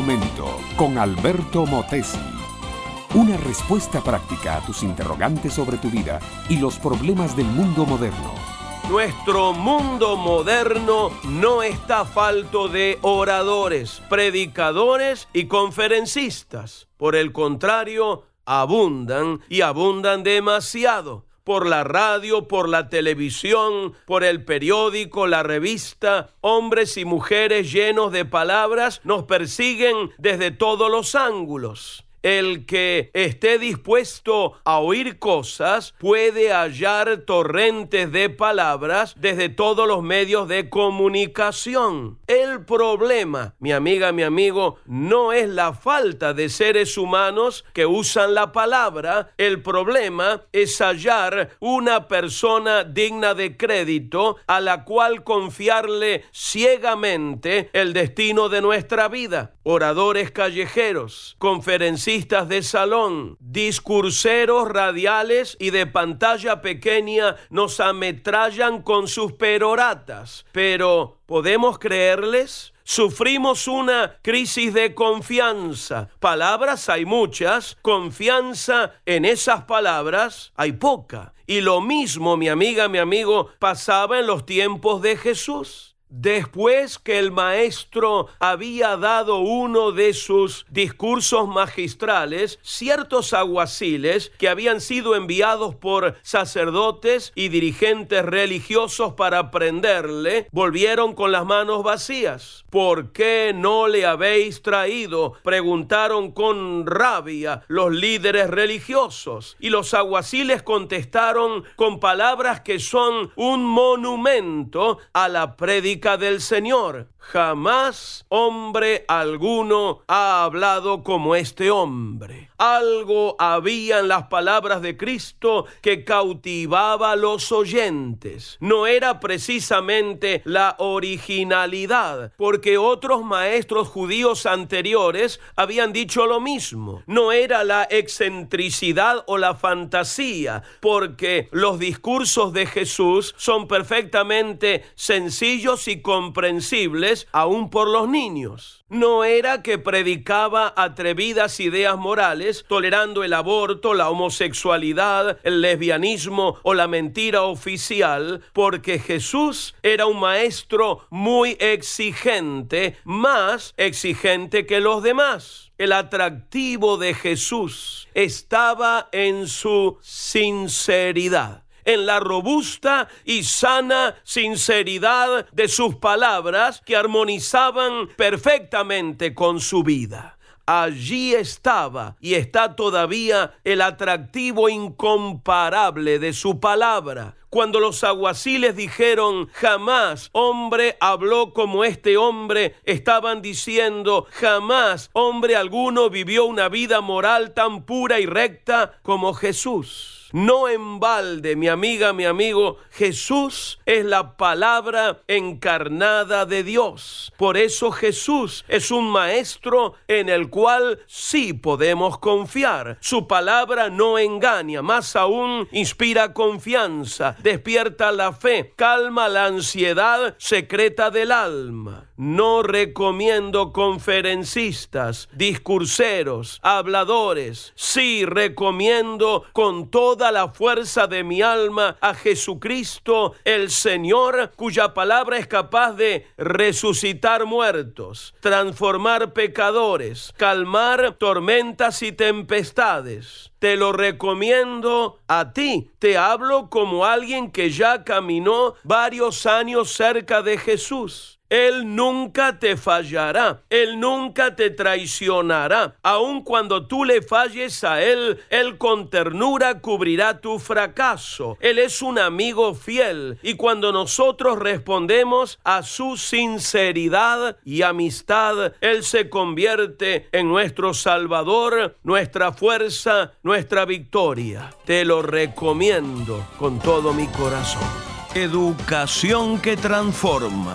momento con Alberto Motesi. Una respuesta práctica a tus interrogantes sobre tu vida y los problemas del mundo moderno. Nuestro mundo moderno no está falto de oradores, predicadores y conferencistas. Por el contrario, abundan y abundan demasiado por la radio, por la televisión, por el periódico, la revista, hombres y mujeres llenos de palabras nos persiguen desde todos los ángulos. El que esté dispuesto a oír cosas puede hallar torrentes de palabras desde todos los medios de comunicación. El problema, mi amiga, mi amigo, no es la falta de seres humanos que usan la palabra. El problema es hallar una persona digna de crédito a la cual confiarle ciegamente el destino de nuestra vida. Oradores callejeros, de salón, discurseros radiales y de pantalla pequeña nos ametrallan con sus peroratas. Pero, ¿podemos creerles? Sufrimos una crisis de confianza. Palabras hay muchas, confianza en esas palabras hay poca. Y lo mismo, mi amiga, mi amigo, pasaba en los tiempos de Jesús. Después que el maestro había dado uno de sus discursos magistrales, ciertos aguaciles que habían sido enviados por sacerdotes y dirigentes religiosos para prenderle, volvieron con las manos vacías. ¿Por qué no le habéis traído? preguntaron con rabia los líderes religiosos. Y los aguaciles contestaron con palabras que son un monumento a la predicación del Señor. Jamás hombre alguno ha hablado como este hombre. Algo había en las palabras de Cristo que cautivaba a los oyentes. No era precisamente la originalidad, porque otros maestros judíos anteriores habían dicho lo mismo. No era la excentricidad o la fantasía, porque los discursos de Jesús son perfectamente sencillos y comprensibles aún por los niños. No era que predicaba atrevidas ideas morales, tolerando el aborto, la homosexualidad, el lesbianismo o la mentira oficial, porque Jesús era un maestro muy exigente, más exigente que los demás. El atractivo de Jesús estaba en su sinceridad en la robusta y sana sinceridad de sus palabras que armonizaban perfectamente con su vida allí estaba y está todavía el atractivo incomparable de su palabra. Cuando los aguaciles dijeron, jamás hombre habló como este hombre, estaban diciendo, jamás hombre alguno vivió una vida moral tan pura y recta como Jesús. No en balde, mi amiga, mi amigo, Jesús es la palabra encarnada de Dios. Por eso Jesús es un maestro en el cual sí podemos confiar. Su palabra no engaña, más aún inspira confianza, despierta la fe, calma la ansiedad secreta del alma. No recomiendo conferencistas, discurseros, habladores. Sí recomiendo con la fuerza de mi alma a Jesucristo, el Señor, cuya palabra es capaz de resucitar muertos, transformar pecadores, calmar tormentas y tempestades. Te lo recomiendo a ti. Te hablo como alguien que ya caminó varios años cerca de Jesús. Él nunca te fallará, Él nunca te traicionará. Aun cuando tú le falles a Él, Él con ternura cubrirá tu fracaso. Él es un amigo fiel y cuando nosotros respondemos a su sinceridad y amistad, Él se convierte en nuestro Salvador, nuestra fuerza, nuestra victoria. Te lo recomiendo con todo mi corazón. Educación que transforma